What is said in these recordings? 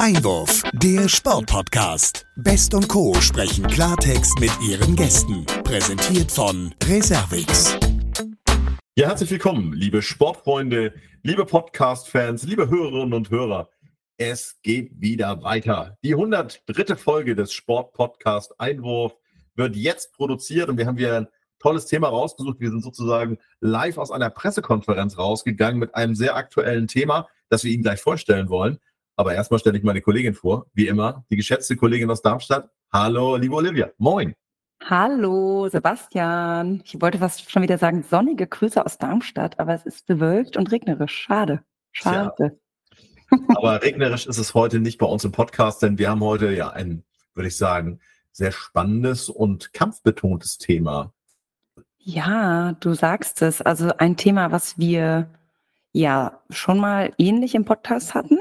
Einwurf, der Sportpodcast. Best und Co. sprechen Klartext mit ihren Gästen. Präsentiert von Reservix. Ja, herzlich willkommen, liebe Sportfreunde, liebe Podcast-Fans, liebe Hörerinnen und Hörer. Es geht wieder weiter. Die 103. Folge des Sportpodcast Einwurf wird jetzt produziert und wir haben wieder ein tolles Thema rausgesucht. Wir sind sozusagen live aus einer Pressekonferenz rausgegangen mit einem sehr aktuellen Thema, das wir Ihnen gleich vorstellen wollen. Aber erstmal stelle ich meine Kollegin vor, wie immer, die geschätzte Kollegin aus Darmstadt. Hallo, liebe Olivia. Moin. Hallo, Sebastian. Ich wollte fast schon wieder sagen, sonnige Grüße aus Darmstadt, aber es ist bewölkt und regnerisch. Schade. Schade. Ja. Aber regnerisch ist es heute nicht bei uns im Podcast, denn wir haben heute ja ein, würde ich sagen, sehr spannendes und kampfbetontes Thema. Ja, du sagst es. Also ein Thema, was wir ja schon mal ähnlich im Podcast hatten.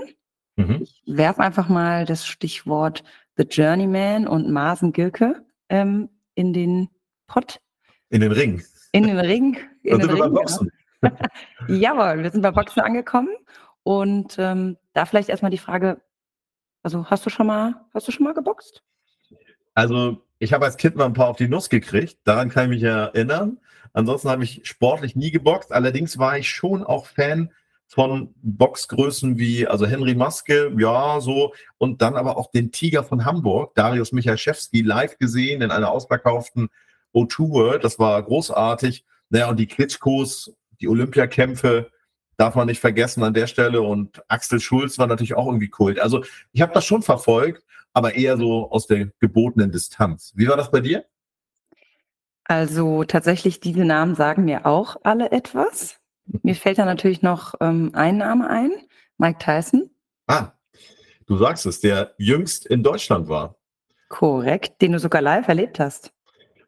Mhm. Ich werfe einfach mal das Stichwort The Journeyman und Marsen Gilke ähm, in den Pott. In den Ring. In den Ring. In den Ring, beim Boxen. Ja. Jawohl, wir sind bei Boxen angekommen. Und ähm, da vielleicht erstmal die Frage, also hast du schon mal, hast du schon mal geboxt? Also ich habe als Kind mal ein paar auf die Nuss gekriegt, daran kann ich mich erinnern. Ansonsten habe ich sportlich nie geboxt. Allerdings war ich schon auch Fan von Boxgrößen wie, also Henry Maske, ja, so, und dann aber auch den Tiger von Hamburg, Darius Michalczewski, live gesehen in einer ausverkauften O2 World. Das war großartig. Naja, und die Klitschkos, die Olympiakämpfe, darf man nicht vergessen an der Stelle. Und Axel Schulz war natürlich auch irgendwie Kult. Also ich habe das schon verfolgt, aber eher so aus der gebotenen Distanz. Wie war das bei dir? Also tatsächlich, diese Namen sagen mir auch alle etwas. Mir fällt da natürlich noch ähm, ein Name ein, Mike Tyson. Ah, du sagst es, der jüngst in Deutschland war. Korrekt, den du sogar live erlebt hast.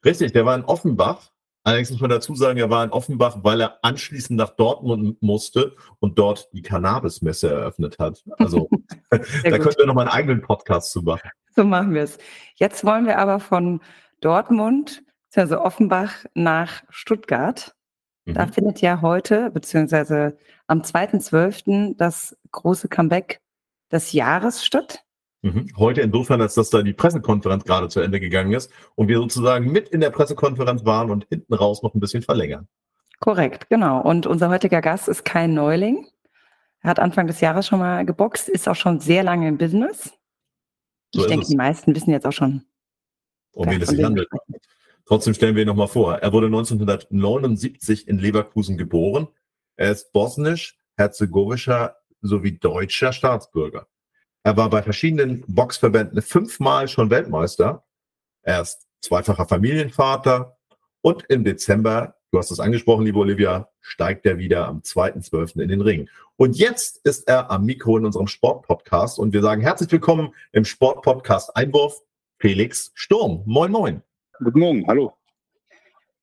Richtig, der war in Offenbach. Allerdings muss man dazu sagen, er war in Offenbach, weil er anschließend nach Dortmund musste und dort die Cannabis-Messe eröffnet hat. Also da können wir noch mal einen eigenen Podcast zu machen. So machen wir es. Jetzt wollen wir aber von Dortmund, also Offenbach, nach Stuttgart. Da mhm. findet ja heute, beziehungsweise am 2.12. das große Comeback des Jahres statt. Mhm. Heute insofern, als dass da die Pressekonferenz gerade zu Ende gegangen ist und wir sozusagen mit in der Pressekonferenz waren und hinten raus noch ein bisschen verlängern. Korrekt, genau. Und unser heutiger Gast ist kein Neuling. Er hat Anfang des Jahres schon mal geboxt, ist auch schon sehr lange im Business. So ich denke, es. die meisten wissen jetzt auch schon. Um wen es sich handelt. Trotzdem stellen wir ihn nochmal vor. Er wurde 1979 in Leverkusen geboren. Er ist bosnisch, herzegowischer sowie deutscher Staatsbürger. Er war bei verschiedenen Boxverbänden fünfmal schon Weltmeister. Er ist zweifacher Familienvater und im Dezember, du hast es angesprochen, liebe Olivia, steigt er wieder am 2.12. in den Ring. Und jetzt ist er am Mikro in unserem Sportpodcast und wir sagen herzlich willkommen im Sportpodcast Einwurf, Felix Sturm. Moin, moin. Guten Morgen, hallo.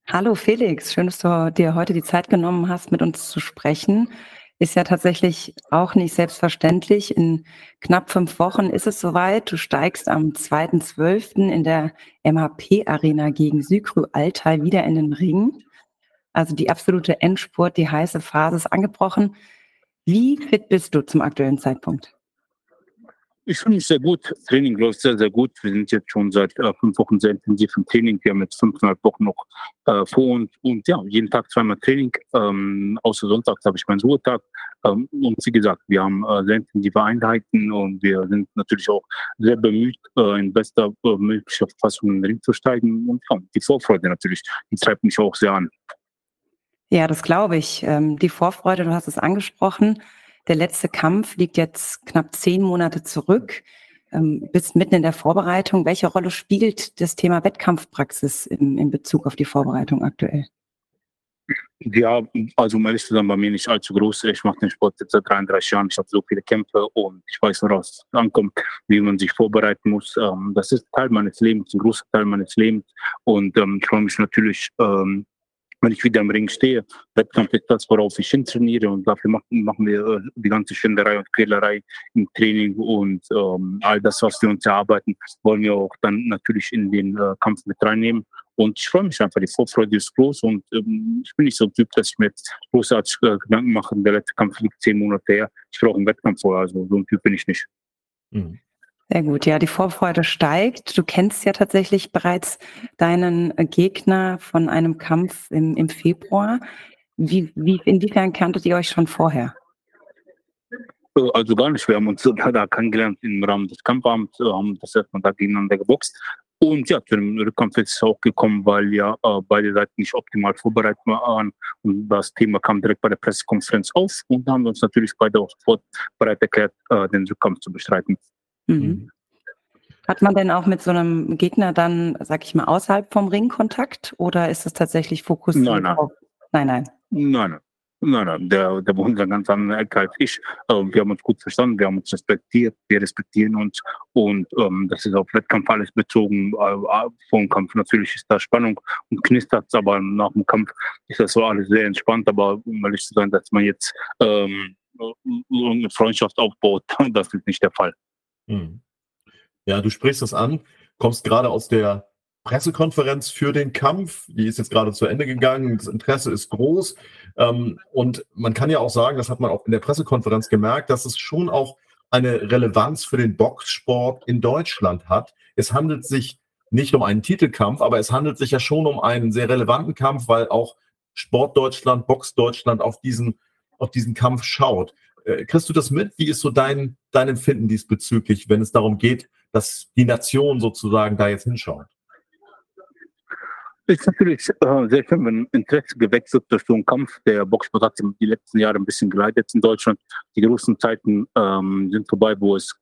Hallo Felix, schön, dass du dir heute die Zeit genommen hast, mit uns zu sprechen. Ist ja tatsächlich auch nicht selbstverständlich. In knapp fünf Wochen ist es soweit. Du steigst am 2.12. in der MHP-Arena gegen Sykrü Altai wieder in den Ring. Also die absolute Endspurt, die heiße Phase ist angebrochen. Wie fit bist du zum aktuellen Zeitpunkt? Ich fühle mich sehr gut. Training läuft sehr, sehr gut. Wir sind jetzt schon seit äh, fünf Wochen sehr intensiv im Training. Wir haben jetzt fünfeinhalb Wochen noch äh, vor uns. Und ja, jeden Tag zweimal Training. Ähm, außer Sonntags habe ich meinen Ruhetag. Ähm, und wie gesagt, wir haben äh, sehr intensive Einheiten und wir sind natürlich auch sehr bemüht, äh, in bester äh, möglicher Fassung in den Ring zu steigen. Und ja, die Vorfreude natürlich, die treibt mich auch sehr an. Ja, das glaube ich. Ähm, die Vorfreude, du hast es angesprochen. Der letzte Kampf liegt jetzt knapp zehn Monate zurück. Ähm, bist mitten in der Vorbereitung. Welche Rolle spielt das Thema Wettkampfpraxis in, in Bezug auf die Vorbereitung aktuell? Ja, also um ehrlich zu sein, bei mir nicht allzu groß. Ich mache den Sport jetzt seit 33 Jahren. Ich habe so viele Kämpfe und ich weiß, woraus es ankommt, wie man sich vorbereiten muss. Ähm, das ist Teil meines Lebens, ein großer Teil meines Lebens. Und ähm, ich freue mich natürlich, wenn ich wieder im Ring stehe. Wettkampf ist das, worauf ich hintrainiere und dafür machen, machen wir äh, die ganze Schinderei und Quälerei im Training und ähm, all das, was wir uns erarbeiten, wollen wir auch dann natürlich in den äh, Kampf mit reinnehmen. Und ich freue mich einfach, die Vorfreude ist groß und ähm, ich bin nicht so ein Typ, dass ich mir großartig äh, Gedanken mache. Der letzte Kampf liegt zehn Monate her. Ich brauche einen Wettkampf vorher, also so ein Typ bin ich nicht. Mhm. Sehr gut, ja, die Vorfreude steigt. Du kennst ja tatsächlich bereits deinen Gegner von einem Kampf im, im Februar. Wie, wie, inwiefern kanntet ihr euch schon vorher? Äh, also gar nicht. Wir haben uns da kennengelernt im Rahmen des Kampfabends, haben das erstmal da gegeneinander geboxt. Und ja, zu dem Rückkampf ist es auch gekommen, weil ja äh, beide Seiten nicht optimal vorbereitet waren. Und das Thema kam direkt bei der Pressekonferenz auf. Und da haben wir uns natürlich beide auch sofort bereit erklärt, äh, den Rückkampf zu bestreiten. Mhm. mhm. Hat man denn auch mit so einem Gegner dann, sag ich mal, außerhalb vom Ring Kontakt oder ist es tatsächlich fokussiert nein, nein. auf? Nein, nein. Nein, nein. Nein, nein, der, der wohnt in ganz anderen Ecke als ich. Ähm, wir haben uns gut verstanden, wir haben uns respektiert, wir respektieren uns und ähm, das ist auf Wettkampf alles bezogen. Äh, äh vor dem Kampf natürlich ist da Spannung und knistert aber nach dem Kampf ist das so alles sehr entspannt. Aber um ehrlich zu sein, dass man jetzt ähm, eine Freundschaft aufbaut, das ist nicht der Fall. Hm. Ja, du sprichst das an, kommst gerade aus der Pressekonferenz für den Kampf. Die ist jetzt gerade zu Ende gegangen. Das Interesse ist groß. Ähm, und man kann ja auch sagen, das hat man auch in der Pressekonferenz gemerkt, dass es schon auch eine Relevanz für den Boxsport in Deutschland hat. Es handelt sich nicht um einen Titelkampf, aber es handelt sich ja schon um einen sehr relevanten Kampf, weil auch Sport Deutschland, Box Deutschland auf diesen, auf diesen Kampf schaut. Äh, kriegst du das mit? Wie ist so dein, dein Empfinden diesbezüglich, wenn es darum geht, dass die Nation sozusagen da jetzt hinschaut? ist natürlich äh, sehr schön, wenn Interesse gewechselt durch so einen Kampf. Der Boxsport hat die letzten Jahre ein bisschen geleitet in Deutschland. Die großen Zeiten ähm, sind vorbei, wo es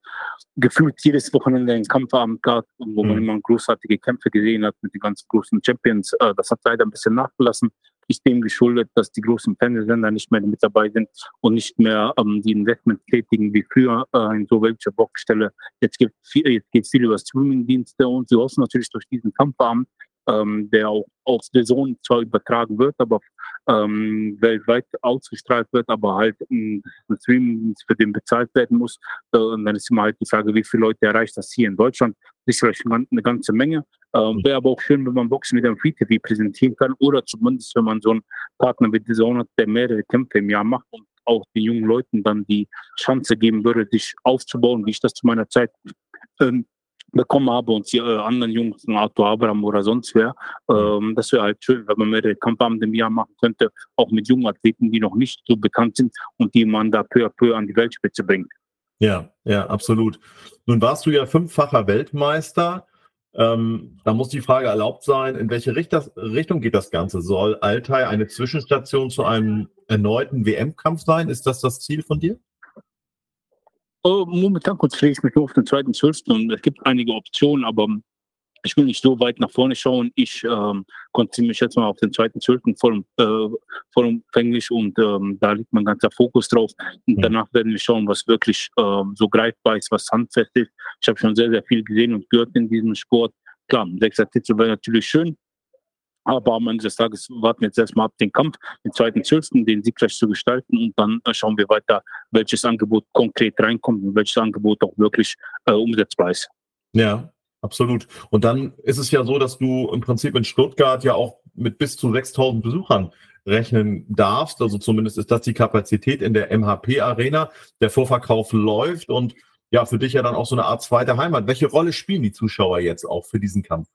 gefühlt jedes Wochenende einen Kampfabend gab, wo mhm. man immer großartige Kämpfe gesehen hat mit den ganz großen Champions. Äh, das hat leider ein bisschen nachgelassen. Ist dem geschuldet, dass die großen Fernsehsender nicht mehr mit dabei sind und nicht mehr ähm, die Investment tätigen wie früher äh, in so welche Boxstelle. Jetzt, gibt viel, jetzt geht viel über Streamingdienste und sie hoffen natürlich durch diesen Kampfabend ähm, der auch auf der Zone zwar übertragen wird, aber ähm, weltweit ausgestrahlt wird, aber halt ein Stream für den bezahlt werden muss. Äh, und dann ist immer halt die Frage, wie viele Leute erreicht das hier in Deutschland? Das ist vielleicht eine ganze Menge. Ähm, Wäre aber auch schön, wenn man Boxen mit einem Free TV präsentieren kann oder zumindest, wenn man so einen Partner wie The Zone hat, der mehrere Kämpfe im Jahr macht und auch den jungen Leuten dann die Chance geben würde, sich aufzubauen, wie ich das zu meiner Zeit ähm, bekommen habe und die äh, anderen Jungs, Arthur Abraham oder sonst wer, ähm, das wäre halt schön, wenn man mehrere Kampfabende im Jahr machen könnte, auch mit jungen Athleten, die noch nicht so bekannt sind und die man da peu à peu an die Weltspitze bringt. Ja, ja, absolut. Nun warst du ja fünffacher Weltmeister. Ähm, da muss die Frage erlaubt sein, in welche Richtung geht das Ganze? Soll Altai eine Zwischenstation zu einem erneuten WM-Kampf sein? Ist das das Ziel von dir? Oh, momentan konzentriere ich mich nur auf den zweiten Zwölften und es gibt einige Optionen, aber ich will nicht so weit nach vorne schauen. Ich ähm, konzentriere mich jetzt mal auf den zweiten Zwölften voll, äh, vollumfänglich und ähm, da liegt mein ganzer Fokus drauf. Und danach werden wir schauen, was wirklich ähm, so greifbar ist, was handfest ist. Ich habe schon sehr, sehr viel gesehen und gehört in diesem Sport. Klar, ein sechster Titel wäre natürlich schön, aber am Ende des Tages warten wir jetzt erstmal ab den Kampf, den zweiten Zwölften, den siegreich zu gestalten und dann schauen wir weiter, welches Angebot konkret reinkommt und welches Angebot auch wirklich äh, umsetzbar ist. Ja, absolut. Und dann ist es ja so, dass du im Prinzip in Stuttgart ja auch mit bis zu 6000 Besuchern rechnen darfst. Also zumindest ist das die Kapazität in der MHP-Arena. Der Vorverkauf läuft und ja, für dich ja dann auch so eine Art zweite Heimat. Welche Rolle spielen die Zuschauer jetzt auch für diesen Kampf?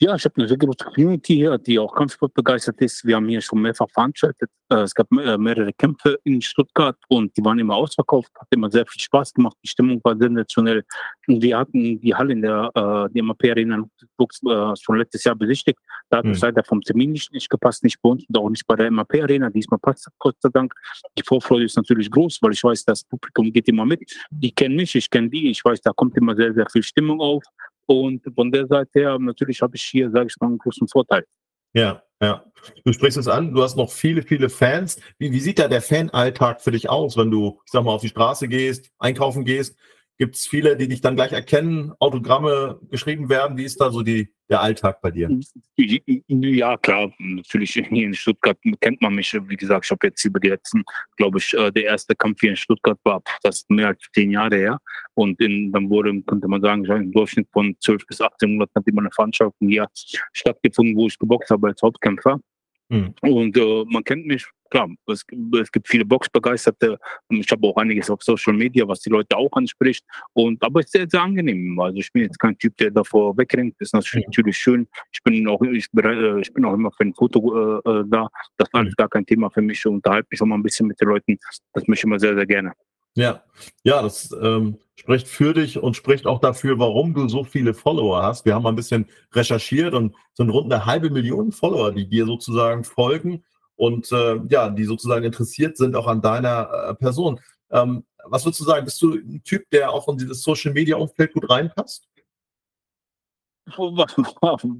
Ja, ich habe eine sehr große Community hier, die auch Kampfsport begeistert ist. Wir haben hier schon mehrfach veranstaltet. Äh, es gab äh, mehrere Kämpfe in Stuttgart und die waren immer ausverkauft. Hat immer sehr viel Spaß gemacht. Die Stimmung war sensationell. Und wir hatten die Halle in der äh, MAP Arena äh, schon letztes Jahr besichtigt. Da hat es mhm. leider vom Termin nicht, nicht gepasst, nicht bei uns und auch nicht bei der MAP Arena. Diesmal passt Gott sei Dank. Die Vorfreude ist natürlich groß, weil ich weiß, das Publikum geht immer mit. Die kennen mich, ich kenne die. Ich weiß, da kommt immer sehr, sehr viel Stimmung auf. Und von der Seite her, natürlich habe ich hier, sage ich mal, einen großen Vorteil. Ja, ja. Du sprichst es an, du hast noch viele, viele Fans. Wie, wie sieht da der Fanalltag für dich aus, wenn du, ich sag mal, auf die Straße gehst, einkaufen gehst? Gibt es viele, die dich dann gleich erkennen, Autogramme geschrieben werden? Wie ist da so die, der Alltag bei dir? Ja, klar, natürlich hier in Stuttgart kennt man mich. Wie gesagt, ich habe jetzt über die letzten, glaube ich, äh, der erste Kampf hier in Stuttgart war das mehr als zehn Jahre her. Und in, dann wurde, könnte man sagen, im Durchschnitt von 12 bis 18 Monaten hat immer eine Veranstaltung hier stattgefunden, wo ich geboxt habe als Hauptkämpfer. Mhm. Und äh, man kennt mich, klar, es, es gibt viele Boxbegeisterte. Ich habe auch einiges auf Social Media, was die Leute auch anspricht. Und aber es ist sehr, sehr angenehm. Also ich bin jetzt kein Typ, der davor wegrennt. Das ist natürlich schön. Ich bin auch, ich, äh, ich bin auch immer für ein Foto äh, äh, da. Das war alles gar kein Thema für mich. Ich unterhalte mich auch mal ein bisschen mit den Leuten. Das möchte ich immer sehr, sehr gerne. Ja, ja, das ähm, spricht für dich und spricht auch dafür, warum du so viele Follower hast. Wir haben mal ein bisschen recherchiert und sind rund eine halbe Million Follower, die dir sozusagen folgen und äh, ja, die sozusagen interessiert sind auch an deiner äh, Person. Ähm, was würdest du sagen? Bist du ein Typ, der auch in dieses Social Media Umfeld gut reinpasst?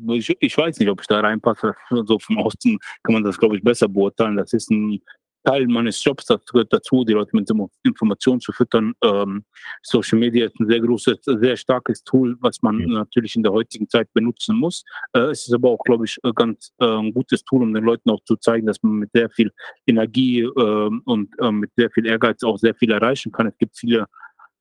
Ich, ich, weiß nicht, ob ich da reinpasse. So vom Osten kann man das, glaube ich, besser beurteilen. Das ist ein Teil meines Jobs gehört dazu, die Leute mit Informationen zu füttern. Ähm, Social Media ist ein sehr großes, sehr starkes Tool, was man mhm. natürlich in der heutigen Zeit benutzen muss. Äh, es ist aber auch, glaube ich, ganz äh, ein gutes Tool, um den Leuten auch zu zeigen, dass man mit sehr viel Energie äh, und äh, mit sehr viel Ehrgeiz auch sehr viel erreichen kann. Es gibt viele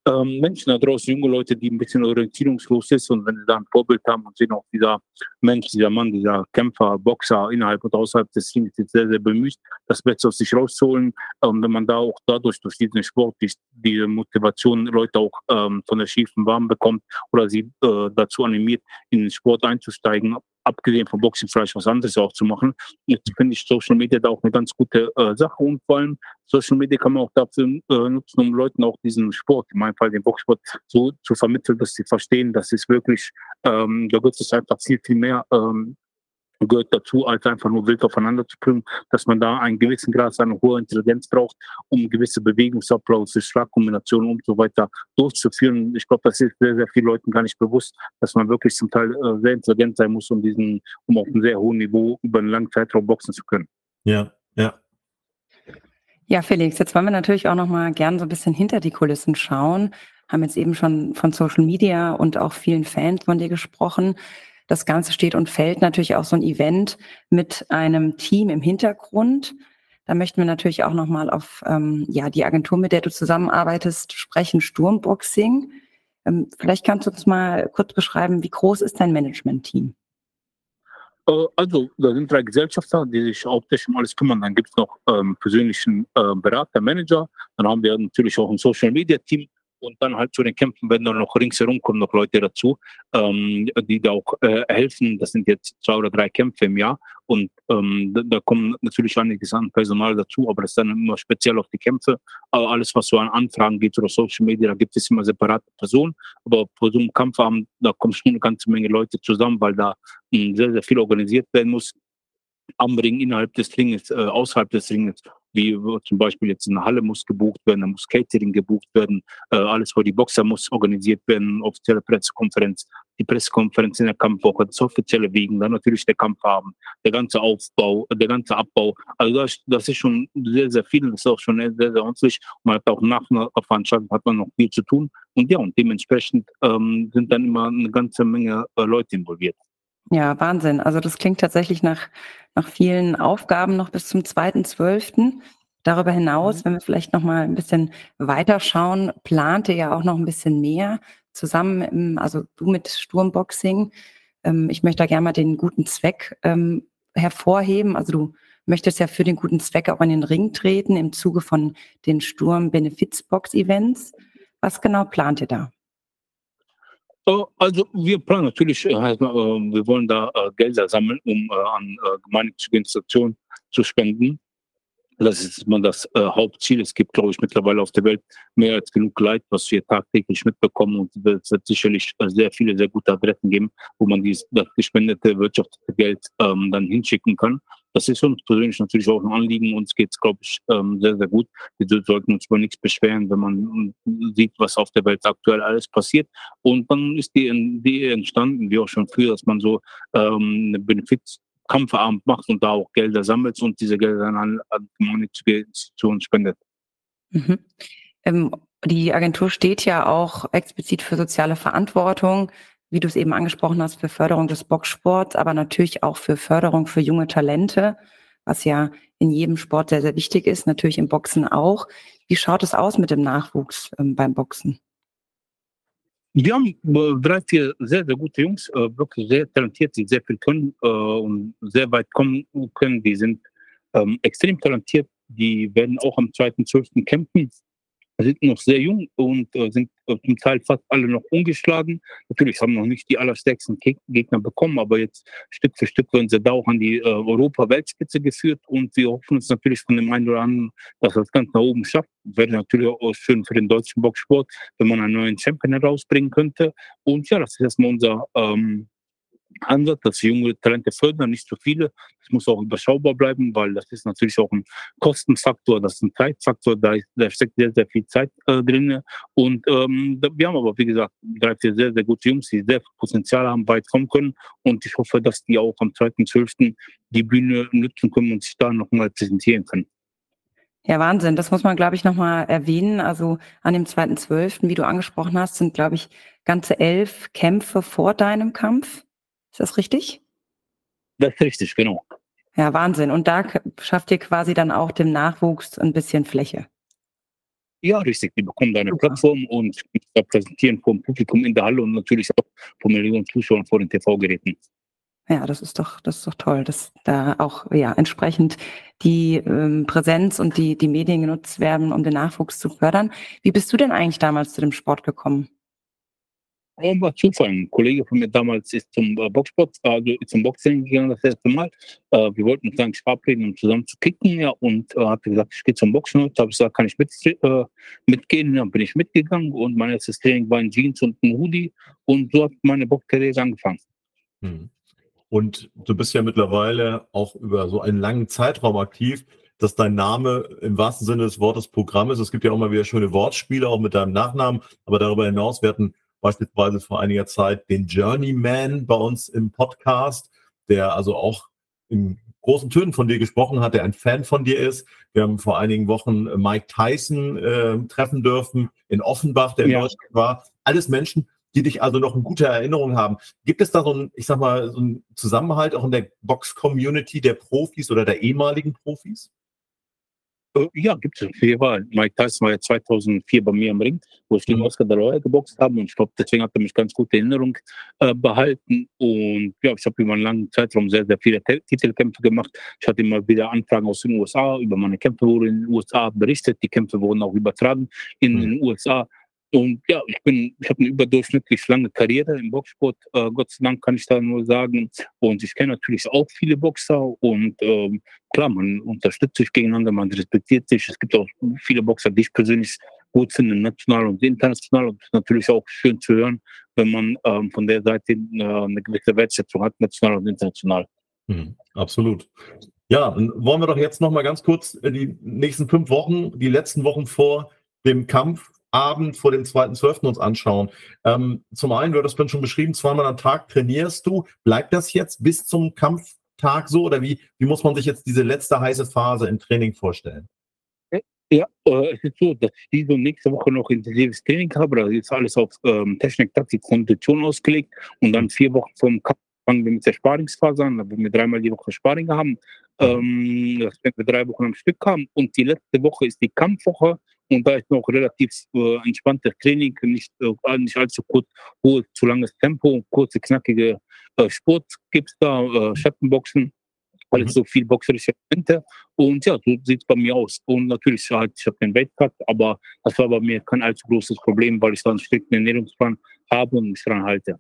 ähm, Menschen da draußen, junge Leute, die ein bisschen orientierungslos ist und wenn sie da ein Vorbild haben und sehen auch dieser Mensch, dieser Mann, dieser Kämpfer, Boxer innerhalb und außerhalb des Teams ist sehr, sehr bemüht, das Beste aus sich rauszuholen. Und wenn man da auch dadurch durch diesen Sport die, die Motivation Leute auch ähm, von der schiefen Bahn bekommt oder sie äh, dazu animiert, in den Sport einzusteigen, abgesehen vom Boxen vielleicht was anderes auch zu machen. Jetzt finde ich Social Media da auch eine ganz gute äh, Sache und vor allem Social Media kann man auch dafür äh, nutzen, um Leuten auch diesen Sport, in meinem Fall den Boxsport, so zu vermitteln, dass sie verstehen, dass es wirklich, ähm, da gibt es einfach viel, viel mehr ähm, gehört dazu, als einfach nur wild aufeinander zu bringen, dass man da einen gewissen Grad an hoher Intelligenz braucht, um gewisse Bewegungsabläufe, Schlagkombinationen und so weiter durchzuführen. Ich glaube, das ist sehr, sehr vielen Leuten gar nicht bewusst, dass man wirklich zum Teil äh, sehr intelligent sein muss, um diesen, um auf einem sehr hohen Niveau über einen langen Zeitraum boxen zu können. Ja, ja. Ja, Felix, jetzt wollen wir natürlich auch noch mal gern so ein bisschen hinter die Kulissen schauen. Haben jetzt eben schon von Social Media und auch vielen Fans von dir gesprochen. Das Ganze steht und fällt natürlich auch so ein Event mit einem Team im Hintergrund. Da möchten wir natürlich auch nochmal auf ähm, ja, die Agentur, mit der du zusammenarbeitest, sprechen, Sturmboxing. Ähm, vielleicht kannst du uns mal kurz beschreiben, wie groß ist dein Management-Team? Äh, also, da sind drei Gesellschafter, die sich hauptsächlich um alles kümmern. Dann gibt es noch ähm, persönlichen äh, Berater, Manager. Dann haben wir natürlich auch ein Social Media Team und dann halt zu den Kämpfen werden dann noch ringsherum kommen noch Leute dazu, ähm, die da auch äh, helfen. Das sind jetzt zwei oder drei Kämpfe im Jahr und ähm, da, da kommen natürlich einiges an Personal dazu, aber das ist dann immer speziell auf die Kämpfe. Aber alles, was so an Anfragen geht oder Social Media, da gibt es immer separate Personen. Aber vor so einem Kampfabend, da kommen schon eine ganze Menge Leute zusammen, weil da mh, hm, sehr, sehr viel organisiert werden muss am Ring, innerhalb des Ringes, äh, außerhalb des Ringes wie zum Beispiel jetzt eine Halle muss gebucht werden, da muss Catering gebucht werden, äh, alles für die Boxer muss organisiert werden, offizielle Pressekonferenz, die Pressekonferenz in der Kampfwoche, das offizielle Wegen, dann natürlich der Kampfabend, der ganze Aufbau, der ganze Abbau. Also das, das ist schon sehr, sehr viel, das ist auch schon sehr, sehr ordentlich. Man hat auch nach einer Veranstaltung hat man noch viel zu tun. Und ja, und dementsprechend ähm, sind dann immer eine ganze Menge äh, Leute involviert. Ja, Wahnsinn. Also das klingt tatsächlich nach, nach vielen Aufgaben noch bis zum 2.12. Darüber hinaus, mhm. wenn wir vielleicht noch mal ein bisschen weiter schauen, plante ja auch noch ein bisschen mehr zusammen, im, also du mit Sturmboxing. Ähm, ich möchte da gerne mal den guten Zweck ähm, hervorheben. Also du möchtest ja für den guten Zweck auch in den Ring treten im Zuge von den Sturm Benefits Box Events. Was genau plant ihr da? Äh, also wir planen natürlich, äh, äh, wir wollen da Gelder sammeln, um an gemeinnützige Institutionen zu spenden. Das ist immer das Hauptziel. Es gibt, glaube ich, mittlerweile auf der Welt mehr als genug Leid, was wir tagtäglich mitbekommen. Und es wird sicherlich sehr viele, sehr gute Adressen geben, wo man dieses, das gespendete wirtschaftliche Geld ähm, dann hinschicken kann. Das ist uns persönlich natürlich auch ein Anliegen. Uns geht es, glaube ich, ähm, sehr, sehr gut. Wir sollten uns über nichts beschweren, wenn man sieht, was auf der Welt aktuell alles passiert. Und dann ist die Idee entstanden, wie auch schon früher, dass man so ähm, eine Benefits Kampfabend macht und da auch Gelder sammelt und diese Gelder dann an, an gemeinnützige Institutionen spendet. Mhm. Ähm, die Agentur steht ja auch explizit für soziale Verantwortung wie du es eben angesprochen hast, für Förderung des Boxsports, aber natürlich auch für Förderung für junge Talente, was ja in jedem Sport sehr, sehr wichtig ist, natürlich im Boxen auch. Wie schaut es aus mit dem Nachwuchs ähm, beim Boxen? Wir haben drei, vier sehr, sehr gute Jungs, wirklich sehr talentiert, die sehr viel können und sehr weit kommen können. Die sind extrem talentiert, die werden auch am 2.12. kämpfen sind noch sehr jung und äh, sind äh, zum Teil fast alle noch ungeschlagen. Natürlich haben noch nicht die allerstärksten Gegner bekommen, aber jetzt Stück für Stück werden sie da auch an die äh, Europa-Weltspitze geführt und wir hoffen uns natürlich von dem einen oder anderen, dass er das ganz nach oben schafft. Wäre natürlich auch schön für den deutschen Boxsport, wenn man einen neuen Champion herausbringen könnte. Und ja, das ist erstmal unser ähm, Ansatz, dass junge Talente fördern, nicht zu viele. Das muss auch überschaubar bleiben, weil das ist natürlich auch ein Kostenfaktor, das ist ein Zeitfaktor, da, ist, da steckt sehr, sehr viel Zeit äh, drin. Und ähm, wir haben aber, wie gesagt, drei, vier sehr, sehr gute Jungs, die sehr viel Potenzial haben, weit kommen können. Und ich hoffe, dass die auch am 2.12. die Bühne nutzen können und sich da nochmal präsentieren können. Ja, Wahnsinn. Das muss man, glaube ich, nochmal erwähnen. Also an dem 2.12., wie du angesprochen hast, sind, glaube ich, ganze elf Kämpfe vor deinem Kampf. Ist das richtig? Das ist richtig, genau. Ja, Wahnsinn. Und da schafft ihr quasi dann auch dem Nachwuchs ein bisschen Fläche. Ja, richtig. Die bekommen da eine Super. Plattform und präsentieren vom Publikum in der Halle und natürlich auch von Millionen Zuschauern vor den TV-Geräten. Ja, das ist doch, das ist doch toll, dass da auch ja entsprechend die ähm, Präsenz und die, die Medien genutzt werden, um den Nachwuchs zu fördern. Wie bist du denn eigentlich damals zu dem Sport gekommen? Warum war Zufall? Ein Kollege von mir damals ist zum äh, Boxsport, also zum Boxing gegangen das erste Mal. Äh, wir wollten uns eigentlich verabreden, um zusammen zu kicken, ja, und äh, hat gesagt, ich gehe zum Boxen. Und habe gesagt, kann ich mit, äh, mitgehen? Dann bin ich mitgegangen und mein erstes Training war in Jeans und ein Hoodie und so hat meine Boxkarriere angefangen. Hm. Und du bist ja mittlerweile auch über so einen langen Zeitraum aktiv dass dein Name im wahrsten Sinne des Wortes Programm ist. Es gibt ja auch mal wieder schöne Wortspiele, auch mit deinem Nachnamen. Aber darüber hinaus, hatten beispielsweise vor einiger Zeit den Journeyman bei uns im Podcast, der also auch in großen Tönen von dir gesprochen hat, der ein Fan von dir ist. Wir haben vor einigen Wochen Mike Tyson äh, treffen dürfen in Offenbach, der in ja. Deutschland war. Alles Menschen, die dich also noch in guter Erinnerung haben. Gibt es da so ein, ich sag mal, so ein Zusammenhalt auch in der Box-Community der Profis oder der ehemaligen Profis? Äh, ja, gibt es. Mike Tyson war ja 2004 bei mir im Ring, wo ich gegen mhm. Oscar de la Hoya geboxt habe und ich glaube, deswegen hat er mich ganz gut in Erinnerung äh, behalten und ja, ich habe über einen langen Zeitraum sehr, sehr viele Titelkämpfe gemacht. Ich hatte immer wieder Anfragen aus den USA, über meine Kämpfe wurden in den USA berichtet, die Kämpfe wurden auch übertragen in mhm. den USA und ja, ich bin, ich habe eine überdurchschnittlich lange Karriere im Boxsport. Äh, Gott sei Dank kann ich da nur sagen. Und ich kenne natürlich auch viele Boxer und ähm, klar, man unterstützt sich gegeneinander, man respektiert sich. Es gibt auch viele Boxer, die ich persönlich gut finde, national und international. Und natürlich auch schön zu hören, wenn man ähm, von der Seite äh, eine gewisse Wertschätzung hat, national und international. Mhm, absolut. Ja, dann wollen wir doch jetzt noch mal ganz kurz äh, die nächsten fünf Wochen, die letzten Wochen vor dem Kampf Abend vor dem 2.12. uns anschauen. Ähm, zum einen, du hattest schon beschrieben, zweimal am Tag trainierst du. Bleibt das jetzt bis zum Kampftag so oder wie, wie muss man sich jetzt diese letzte heiße Phase im Training vorstellen? Ja, äh, es ist so, dass ich diese nächste Woche noch intensives Training habe. Da ist alles auf ähm, Technik, Taktik, Kondition ausgelegt. Und dann vier Wochen vom Kampf fangen wir mit der Sparingsphase an, da werden wir dreimal die Woche Sparring haben. Ähm, das werden wir drei Wochen am Stück haben. Und die letzte Woche ist die Kampfwoche. Und da ist noch relativ äh, entspanntes Training, nicht, äh, nicht allzu kurz, hohes, zu langes Tempo, kurze, knackige äh, Sport gibt es da, äh, Schattenboxen, alles mhm. so viel boxerische Elemente. Und ja, so sieht es bei mir aus. Und natürlich, halt, ich habe den Weltcup, aber das war bei mir kein allzu großes Problem, weil ich da einen strikten Ernährungsplan habe und mich daran halte.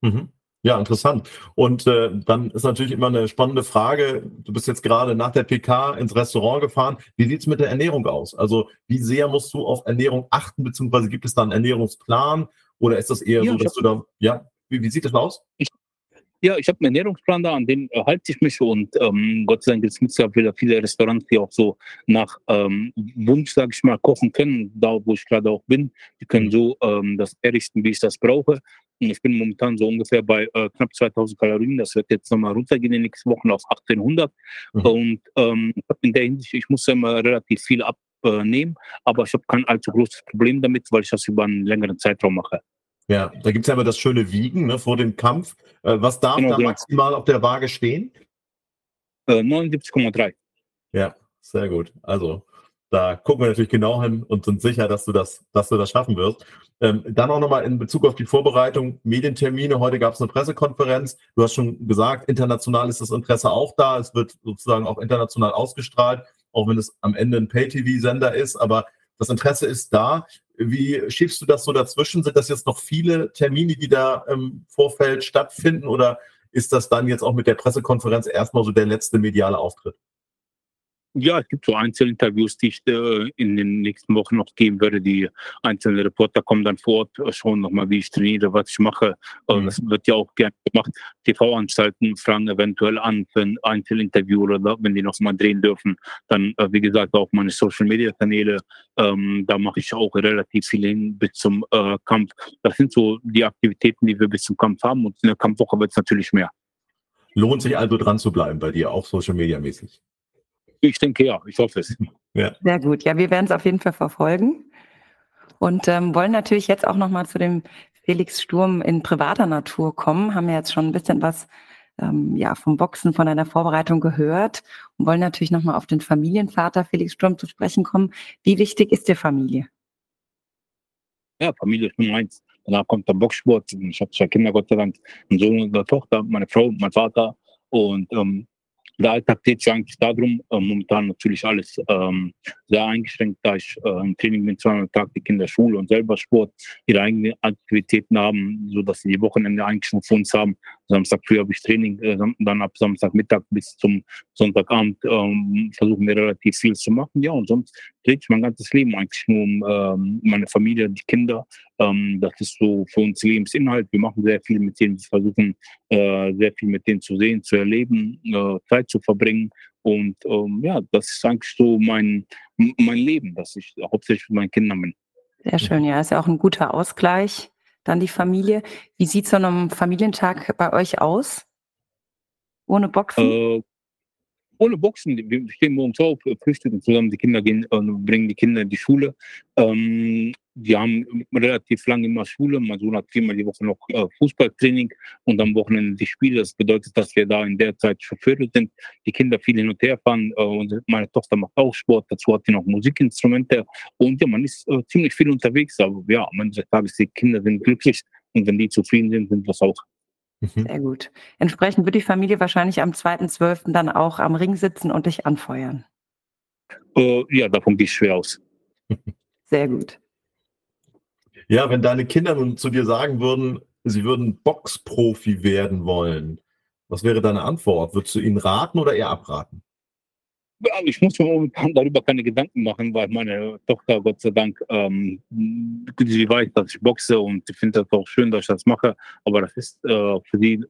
Mhm. Ja, interessant. Und äh, dann ist natürlich immer eine spannende Frage. Du bist jetzt gerade nach der PK ins Restaurant gefahren. Wie sieht's mit der Ernährung aus? Also wie sehr musst du auf Ernährung achten, beziehungsweise gibt es da einen Ernährungsplan oder ist das eher ja, so, dass du da, ja, wie, wie sieht das aus? Ich, ja, ich habe einen Ernährungsplan da, an den äh, halte ich mich und ähm, Gott sei Dank gibt es wieder viele Restaurants, die auch so nach ähm, Wunsch, sage ich mal, kochen können, da wo ich gerade auch bin. Die können mhm. so ähm, das errichten, wie ich das brauche. Ich bin momentan so ungefähr bei äh, knapp 2000 Kalorien. Das wird jetzt nochmal runtergehen in den nächsten Wochen auf 1800. Mhm. Und ähm, in der Hinsicht, ich muss immer relativ viel abnehmen, aber ich habe kein allzu großes Problem damit, weil ich das über einen längeren Zeitraum mache. Ja, da gibt es ja immer das schöne Wiegen ne, vor dem Kampf. Äh, was darf genau, da genau. maximal auf der Waage stehen? Äh, 79,3. Ja, sehr gut. Also da gucken wir natürlich genau hin und sind sicher, dass du das, dass du das schaffen wirst. Ähm, dann auch nochmal in Bezug auf die Vorbereitung, Medientermine. Heute gab es eine Pressekonferenz. Du hast schon gesagt, international ist das Interesse auch da. Es wird sozusagen auch international ausgestrahlt, auch wenn es am Ende ein Pay-TV-Sender ist. Aber das Interesse ist da. Wie schiebst du das so dazwischen? Sind das jetzt noch viele Termine, die da im Vorfeld stattfinden oder ist das dann jetzt auch mit der Pressekonferenz erstmal so der letzte mediale Auftritt? Ja, es gibt so Einzelinterviews, die ich äh, in den nächsten Wochen noch geben werde. Die einzelnen Reporter kommen dann vor Ort, äh, schauen nochmal, wie ich trainiere, was ich mache. Äh, mhm. Das wird ja auch gerne gemacht. TV-Anstalten fragen eventuell an für ein Einzelinterview oder wenn die nochmal drehen dürfen. Dann, äh, wie gesagt, auch meine Social-Media-Kanäle. Ähm, da mache ich auch relativ viel hin bis zum äh, Kampf. Das sind so die Aktivitäten, die wir bis zum Kampf haben. Und in der Kampfwoche wird es natürlich mehr. Lohnt sich also dran zu bleiben bei dir, auch Social-Media-mäßig? Ich denke ja, ich hoffe es. Ja. Sehr gut. Ja, wir werden es auf jeden Fall verfolgen und ähm, wollen natürlich jetzt auch nochmal zu dem Felix Sturm in privater Natur kommen. Haben ja jetzt schon ein bisschen was ähm, ja, vom Boxen, von deiner Vorbereitung gehört und wollen natürlich nochmal auf den Familienvater Felix Sturm zu sprechen kommen. Wie wichtig ist dir Familie? Ja, Familie ist Nummer eins. Danach kommt der Boxsport. Ich habe zwei Kinder, Gott sei Dank, einen Sohn und eine Tochter, meine Frau, mein Vater. Und ähm, der Alltag geht sich eigentlich darum, äh, momentan natürlich alles ähm, sehr eingeschränkt, da ich äh, im Training bin, zweimal am Tag die Kinder Schule und selber Sport, ihre eigenen Aktivitäten haben, so dass sie die Wochenende eigentlich schon für uns haben. Samstag früh habe ich Training, äh, dann ab Samstagmittag bis zum Sonntagabend ähm, versuchen wir relativ viel zu machen. Ja, und sonst dreht sich mein ganzes Leben eigentlich nur um ähm, meine Familie, die Kinder. Ähm, das ist so für uns Lebensinhalt. Wir machen sehr viel mit denen, wir versuchen äh, sehr viel mit denen zu sehen, zu erleben, äh, Zeit zu verbringen. Und ähm, ja, das ist eigentlich so mein, mein Leben, dass ich hauptsächlich mit meinen Kindern bin. Sehr schön, ja, ist ja auch ein guter Ausgleich. Dann die Familie. Wie sieht so ein Familientag bei euch aus? Ohne Boxen? Äh, ohne Boxen. Wir stehen morgens auf, frühstücken zusammen, die Kinder gehen, äh, bringen die Kinder in die Schule. Ähm, wir haben relativ lange immer Schule. Mein Sohn hat viermal die Woche noch äh, Fußballtraining und am Wochenende die Spiele. Das bedeutet, dass wir da in der Zeit verführt sind. Die Kinder viel hin und her fahren. Äh, und meine Tochter macht auch Sport. Dazu hat sie noch Musikinstrumente. Und ja, man ist äh, ziemlich viel unterwegs. Aber ja, des Tages, die Kinder sind glücklich. Und wenn die zufrieden sind, sind es auch. Mhm. Sehr gut. Entsprechend wird die Familie wahrscheinlich am 2.12. dann auch am Ring sitzen und dich anfeuern. Äh, ja, davon gehe ich schwer aus. Sehr gut. Ja, wenn deine Kinder nun zu dir sagen würden, sie würden Boxprofi werden wollen, was wäre deine Antwort? Würdest du ihnen raten oder eher abraten? Ich muss mir momentan darüber keine Gedanken machen, weil meine Tochter, Gott sei Dank, ähm, sie weiß, dass ich boxe und ich finde das auch schön, dass ich das mache. Aber das ist äh, für sie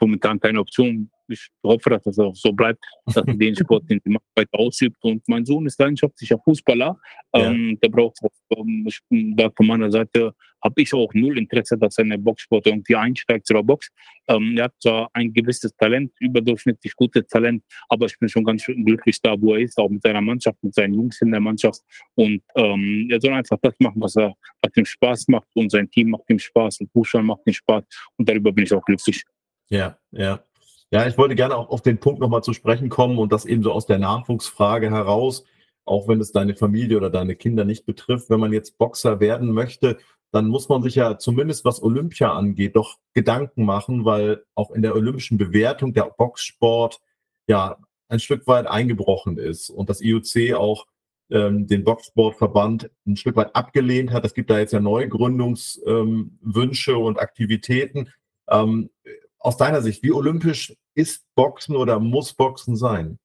momentan keine Option. Ich hoffe, dass das auch so bleibt, dass sie den Sport, den sie macht, weiter ausübt. Und mein Sohn ist leidenschaftlicher Fußballer. Ähm, ja. Der braucht, ähm, da von meiner Seite habe ich auch null Interesse, dass er in der Boxsport irgendwie einsteigt oder Box. Ähm, er hat zwar ein gewisses Talent, überdurchschnittlich gutes Talent, aber ich bin schon ganz glücklich da, wo er ist, auch mit seiner Mannschaft, mit seinen Jungs in der Mannschaft. Und ähm, er soll einfach das machen, was er was ihm Spaß macht und sein Team macht ihm Spaß und Fußball macht ihm Spaß und darüber bin ich auch glücklich. Ja, ja. Ja, ich wollte gerne auch auf den Punkt nochmal zu sprechen kommen und das eben so aus der Nachwuchsfrage heraus, auch wenn es deine Familie oder deine Kinder nicht betrifft, wenn man jetzt Boxer werden möchte, dann muss man sich ja zumindest was Olympia angeht, doch Gedanken machen, weil auch in der olympischen Bewertung der Boxsport ja ein Stück weit eingebrochen ist und das IOC auch ähm, den Boxsportverband ein Stück weit abgelehnt hat. Es gibt da jetzt ja Neugründungswünsche ähm, und Aktivitäten. Ähm, aus deiner Sicht, wie olympisch ist Boxen oder muss Boxen sein?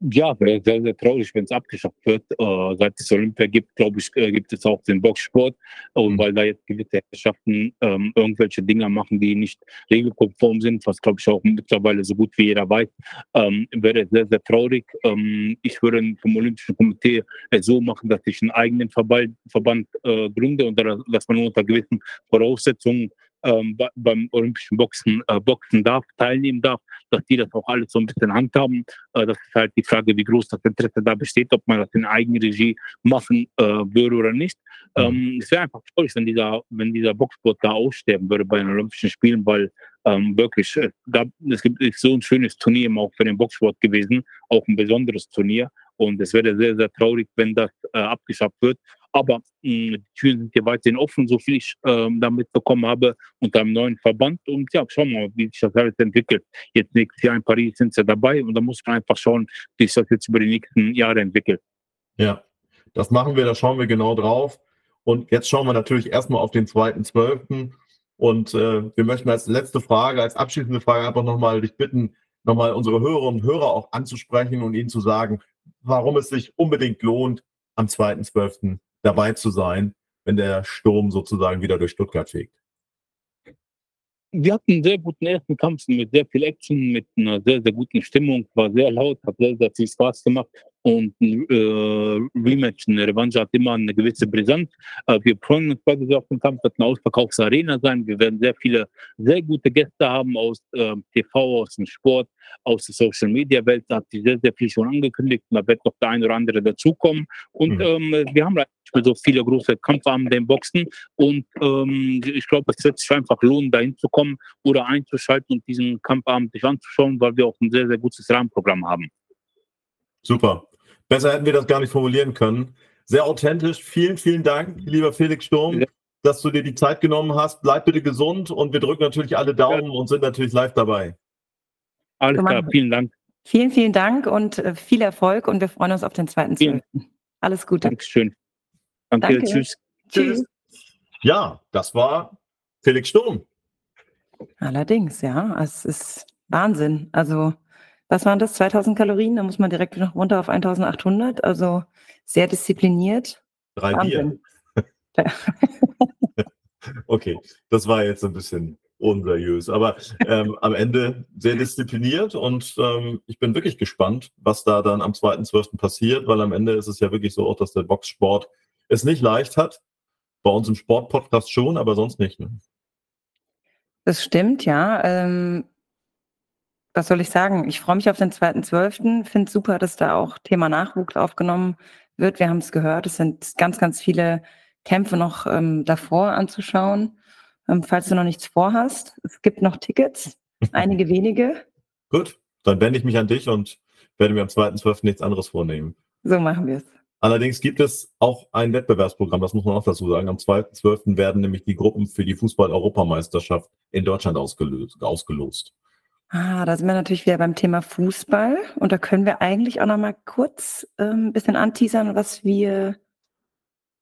Ja, wäre sehr, sehr traurig, wenn es abgeschafft wird. Äh, seit es Olympia gibt, glaube ich, äh, gibt es auch den Boxsport. Und mhm. weil da jetzt gewisse Herrschaften ähm, irgendwelche Dinge machen, die nicht regelkonform sind, was, glaube ich, auch mittlerweile so gut wie jeder weiß, ähm, wäre sehr, sehr traurig. Ähm, ich würde vom Olympischen Komitee äh, so machen, dass ich einen eigenen Verband, Verband äh, gründe und dass man unter gewissen Voraussetzungen beim olympischen Boxen äh, boxen darf, teilnehmen darf, dass die das auch alles so ein bisschen handhaben. Äh, das ist halt die Frage, wie groß das Interesse da besteht, ob man das in Eigenregie machen äh, würde oder nicht. Mhm. Ähm, es wäre einfach traurig, wenn dieser, wenn dieser Boxsport da aussterben würde bei den Olympischen Spielen, weil ähm, wirklich, äh, da, es gibt so ein schönes Turnier auch für den Boxsport gewesen, auch ein besonderes Turnier. Und es wäre sehr, sehr traurig, wenn das äh, abgeschafft wird. Aber mh, die Türen sind hier weiterhin offen, so viel ich äh, damit bekommen habe, unter einem neuen Verband. Und ja, schauen wir mal, wie sich das alles entwickelt. Jetzt nächstes Jahr in Paris sind sie dabei und da muss man einfach schauen, wie sich das jetzt über die nächsten Jahre entwickelt. Ja, das machen wir, da schauen wir genau drauf. Und jetzt schauen wir natürlich erstmal auf den 2.12. Und äh, wir möchten als letzte Frage, als abschließende Frage einfach nochmal dich bitten, nochmal unsere Hörerinnen und Hörer auch anzusprechen und ihnen zu sagen, warum es sich unbedingt lohnt, am 2.12. dabei zu sein, wenn der Sturm sozusagen wieder durch Stuttgart fegt. Wir hatten einen sehr guten ersten Kampf mit sehr viel Action, mit einer sehr, sehr guten Stimmung, war sehr laut, hat sehr, sehr viel Spaß gemacht. Und ein äh, Rematch, eine Revanche hat immer eine gewisse Brisanz. Äh, wir freuen uns beide sehr auf den Kampf, wird eine Ausverkaufsarena sein. Wir werden sehr viele, sehr gute Gäste haben aus äh, TV, aus dem Sport, aus der Social Media Welt. Da hat sich sehr, sehr viel schon angekündigt. Und da wird noch der eine oder andere dazukommen. Und mhm. ähm, wir haben nicht mehr so viele große Kampfabende im Boxen. Und ähm, ich glaube, es wird sich einfach lohnen, dahin zu kommen oder einzuschalten und diesen Kampfabend sich anzuschauen, weil wir auch ein sehr, sehr gutes Rahmenprogramm haben. Super. Besser hätten wir das gar nicht formulieren können. Sehr authentisch. Vielen, vielen Dank, lieber Felix Sturm, ja. dass du dir die Zeit genommen hast. Bleib bitte gesund und wir drücken natürlich alle Daumen ja. und sind natürlich live dabei. Alles klar, vielen Dank. Vielen, vielen Dank und äh, viel Erfolg und wir freuen uns auf den zweiten Zwölften. Alles Gute. Dankeschön. Danke, Danke. Tschüss. Tschüss. Ja, das war Felix Sturm. Allerdings, ja, es ist Wahnsinn. Also was waren das, 2000 Kalorien? Da muss man direkt noch runter auf 1800. Also sehr diszipliniert. Drei Wahnsinn. Bier. okay, das war jetzt ein bisschen unseriös, aber ähm, am Ende sehr diszipliniert und ähm, ich bin wirklich gespannt, was da dann am 2.12. passiert, weil am Ende ist es ja wirklich so auch, dass der Boxsport es nicht leicht hat. Bei uns im Sportpodcast schon, aber sonst nicht. Ne? Das stimmt, ja. Ähm, was soll ich sagen? Ich freue mich auf den 2.12. Finde es super, dass da auch Thema Nachwuchs aufgenommen wird. Wir haben es gehört, es sind ganz, ganz viele Kämpfe noch ähm, davor anzuschauen. Ähm, falls du noch nichts vorhast, es gibt noch Tickets, einige wenige. Gut, dann wende ich mich an dich und werde mir am 2.12. nichts anderes vornehmen. So machen wir es. Allerdings gibt es auch ein Wettbewerbsprogramm, das muss man auch dazu sagen. Am 2.12. werden nämlich die Gruppen für die Fußball-Europameisterschaft in Deutschland ausgelöst, ausgelost. Ah, da sind wir natürlich wieder beim Thema Fußball. Und da können wir eigentlich auch noch mal kurz ein ähm, bisschen anteasern, was wir,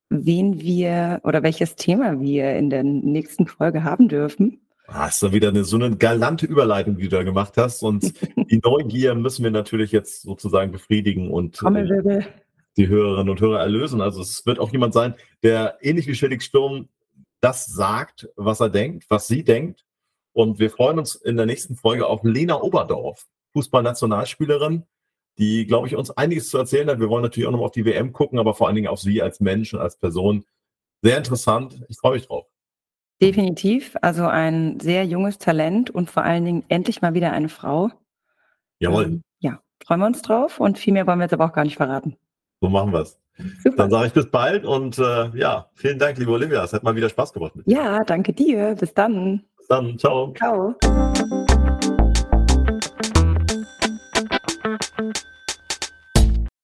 wen wir oder welches Thema wir in der nächsten Folge haben dürfen. Hast du wieder eine, so eine galante Überleitung, die du da gemacht hast. Und die Neugier müssen wir natürlich jetzt sozusagen befriedigen und äh, die Hörerinnen und Hörer erlösen. Also es wird auch jemand sein, der ähnlich wie Felix Sturm das sagt, was er denkt, was sie denkt und wir freuen uns in der nächsten Folge auf Lena Oberdorf, Fußballnationalspielerin, die, glaube ich, uns einiges zu erzählen hat. Wir wollen natürlich auch noch auf die WM gucken, aber vor allen Dingen auf sie als Mensch und als Person. Sehr interessant. Ich freue mich drauf. Definitiv. Also ein sehr junges Talent und vor allen Dingen endlich mal wieder eine Frau. Jawohl. Ähm, ja, freuen wir uns drauf und viel mehr wollen wir jetzt aber auch gar nicht verraten. So machen wir es. Dann sage ich bis bald und äh, ja, vielen Dank, liebe Olivia. Es hat mal wieder Spaß gemacht. Mit dir. Ja, danke dir. Bis dann dann. Ciao. Ciao.